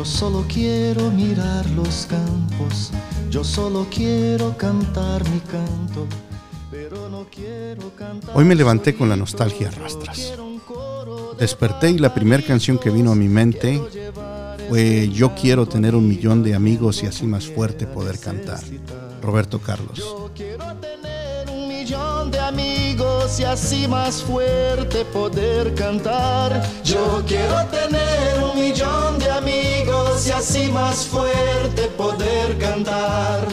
Yo solo quiero mirar los campos, yo solo quiero cantar mi canto. Pero no quiero cantar Hoy me levanté con la nostalgia a rastras. Desperté y la primera canción que vino a mi mente fue Yo quiero tener un millón de amigos y así más fuerte poder cantar. Roberto Carlos. Yo quiero tener un millón de amigos y así más fuerte poder cantar. Yo quiero tener un millón de amigos y así más fuerte poder cantar.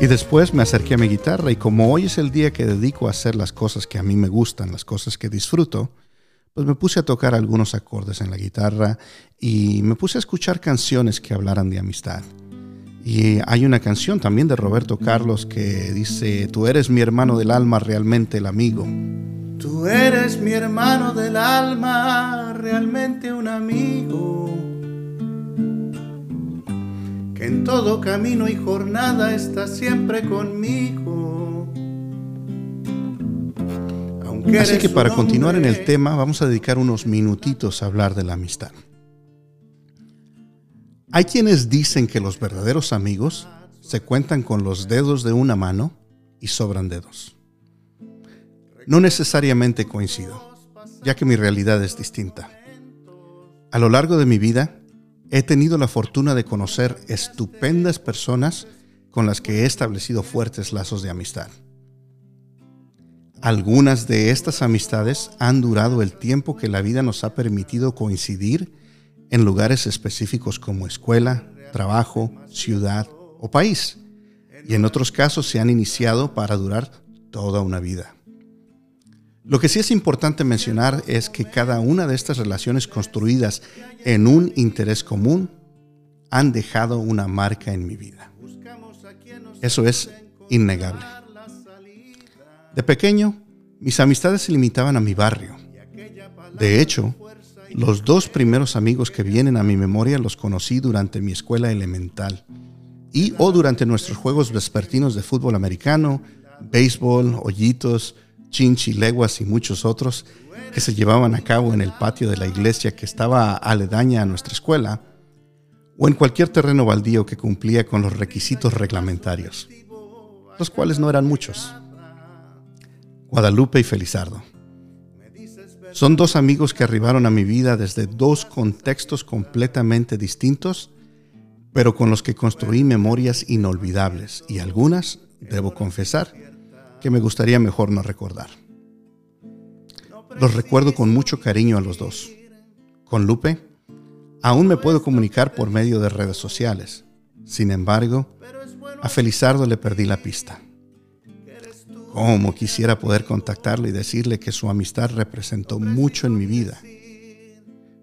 Y después me acerqué a mi guitarra y como hoy es el día que dedico a hacer las cosas que a mí me gustan, las cosas que disfruto, pues me puse a tocar algunos acordes en la guitarra y me puse a escuchar canciones que hablaran de amistad. Y hay una canción también de Roberto Carlos que dice, tú eres mi hermano del alma, realmente el amigo. Tú eres mi hermano del alma, realmente un amigo. Que en todo camino y jornada está siempre conmigo. Aunque Así que para continuar en el tema vamos a dedicar unos minutitos a hablar de la amistad. Hay quienes dicen que los verdaderos amigos se cuentan con los dedos de una mano y sobran dedos. No necesariamente coincido, ya que mi realidad es distinta. A lo largo de mi vida he tenido la fortuna de conocer estupendas personas con las que he establecido fuertes lazos de amistad. Algunas de estas amistades han durado el tiempo que la vida nos ha permitido coincidir en lugares específicos como escuela, trabajo, ciudad o país. Y en otros casos se han iniciado para durar toda una vida. Lo que sí es importante mencionar es que cada una de estas relaciones construidas en un interés común han dejado una marca en mi vida. Eso es innegable. De pequeño, mis amistades se limitaban a mi barrio. De hecho, los dos primeros amigos que vienen a mi memoria los conocí durante mi escuela elemental y o durante nuestros juegos vespertinos de fútbol americano, béisbol, hoyitos, chinchi, leguas y muchos otros que se llevaban a cabo en el patio de la iglesia que estaba aledaña a nuestra escuela o en cualquier terreno baldío que cumplía con los requisitos reglamentarios, los cuales no eran muchos. Guadalupe y Felizardo. Son dos amigos que arribaron a mi vida desde dos contextos completamente distintos, pero con los que construí memorias inolvidables y algunas, debo confesar, que me gustaría mejor no recordar. Los recuerdo con mucho cariño a los dos. Con Lupe, aún me puedo comunicar por medio de redes sociales. Sin embargo, a Felizardo le perdí la pista. Cómo quisiera poder contactarle y decirle que su amistad representó mucho en mi vida.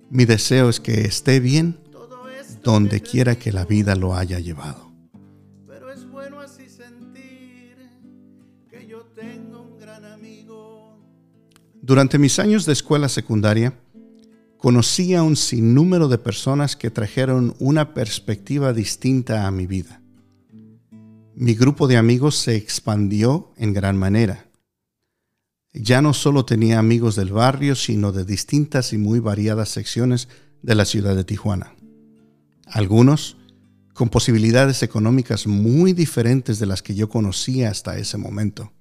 Mi deseo es que esté bien donde quiera que la vida lo haya llevado. Pero es bueno así sentir que yo tengo un gran amigo. Durante mis años de escuela secundaria, conocí a un sinnúmero de personas que trajeron una perspectiva distinta a mi vida. Mi grupo de amigos se expandió en gran manera. Ya no solo tenía amigos del barrio, sino de distintas y muy variadas secciones de la ciudad de Tijuana. Algunos con posibilidades económicas muy diferentes de las que yo conocía hasta ese momento.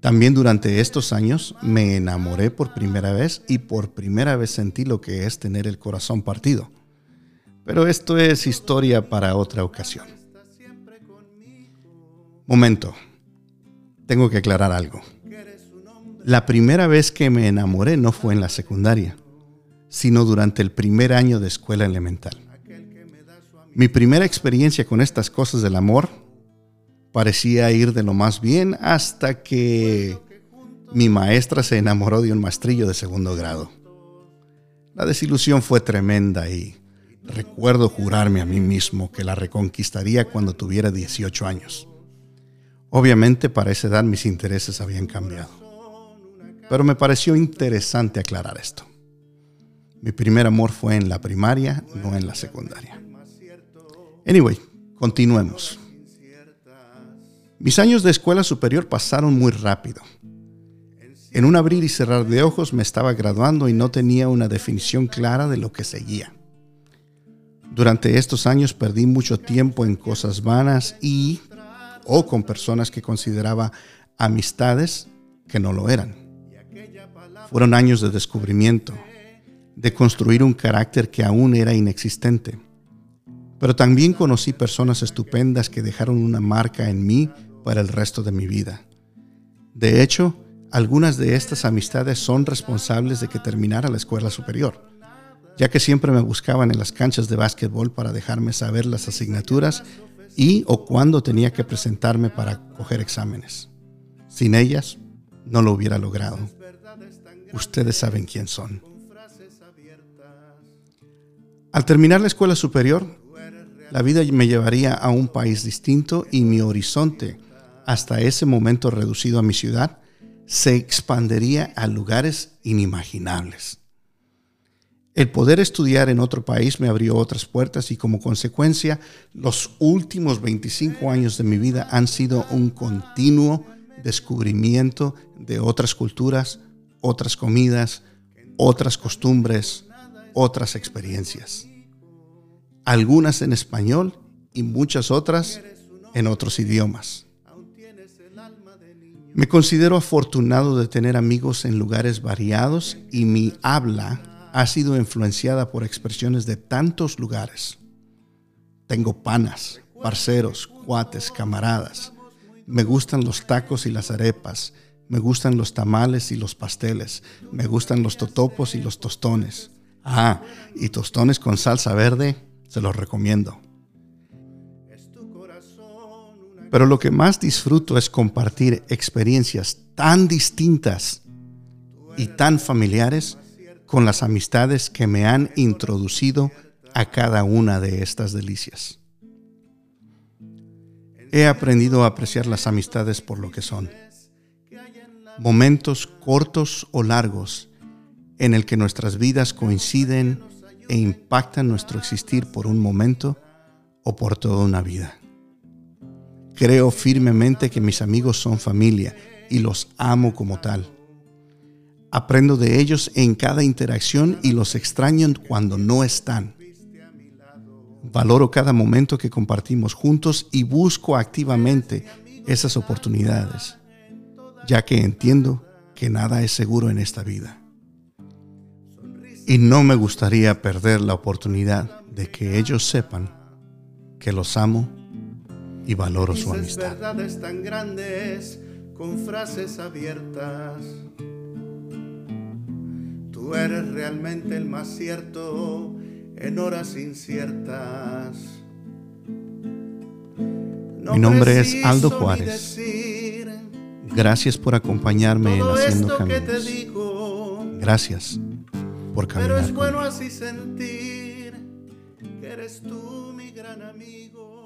También durante estos años me enamoré por primera vez y por primera vez sentí lo que es tener el corazón partido. Pero esto es historia para otra ocasión. Momento, tengo que aclarar algo. La primera vez que me enamoré no fue en la secundaria, sino durante el primer año de escuela elemental. Mi primera experiencia con estas cosas del amor parecía ir de lo más bien hasta que mi maestra se enamoró de un maestrillo de segundo grado. La desilusión fue tremenda y recuerdo jurarme a mí mismo que la reconquistaría cuando tuviera 18 años. Obviamente para esa edad mis intereses habían cambiado, pero me pareció interesante aclarar esto. Mi primer amor fue en la primaria, no en la secundaria. Anyway, continuemos. Mis años de escuela superior pasaron muy rápido. En un abrir y cerrar de ojos me estaba graduando y no tenía una definición clara de lo que seguía. Durante estos años perdí mucho tiempo en cosas vanas y o con personas que consideraba amistades que no lo eran. Fueron años de descubrimiento, de construir un carácter que aún era inexistente. Pero también conocí personas estupendas que dejaron una marca en mí para el resto de mi vida. De hecho, algunas de estas amistades son responsables de que terminara la escuela superior ya que siempre me buscaban en las canchas de básquetbol para dejarme saber las asignaturas y o cuándo tenía que presentarme para coger exámenes. Sin ellas, no lo hubiera logrado. Ustedes saben quién son. Al terminar la escuela superior, la vida me llevaría a un país distinto y mi horizonte, hasta ese momento reducido a mi ciudad, se expandería a lugares inimaginables. El poder estudiar en otro país me abrió otras puertas y como consecuencia los últimos 25 años de mi vida han sido un continuo descubrimiento de otras culturas, otras comidas, otras costumbres, otras experiencias. Algunas en español y muchas otras en otros idiomas. Me considero afortunado de tener amigos en lugares variados y mi habla ha sido influenciada por expresiones de tantos lugares. Tengo panas, parceros, cuates, camaradas. Me gustan los tacos y las arepas. Me gustan los tamales y los pasteles. Me gustan los totopos y los tostones. Ah, y tostones con salsa verde, se los recomiendo. Pero lo que más disfruto es compartir experiencias tan distintas y tan familiares con las amistades que me han introducido a cada una de estas delicias. He aprendido a apreciar las amistades por lo que son. Momentos cortos o largos en el que nuestras vidas coinciden e impactan nuestro existir por un momento o por toda una vida. Creo firmemente que mis amigos son familia y los amo como tal Aprendo de ellos en cada interacción y los extraño cuando no están. Valoro cada momento que compartimos juntos y busco activamente esas oportunidades, ya que entiendo que nada es seguro en esta vida. Y no me gustaría perder la oportunidad de que ellos sepan que los amo y valoro su amistad. verdades tan grandes con frases abiertas Tú eres realmente el más cierto en horas inciertas. Mi nombre es Aldo Juárez. Gracias por acompañarme en Haciendo Caminos. Gracias por caminar. Pero es bueno así sentir que eres tú mi gran amigo.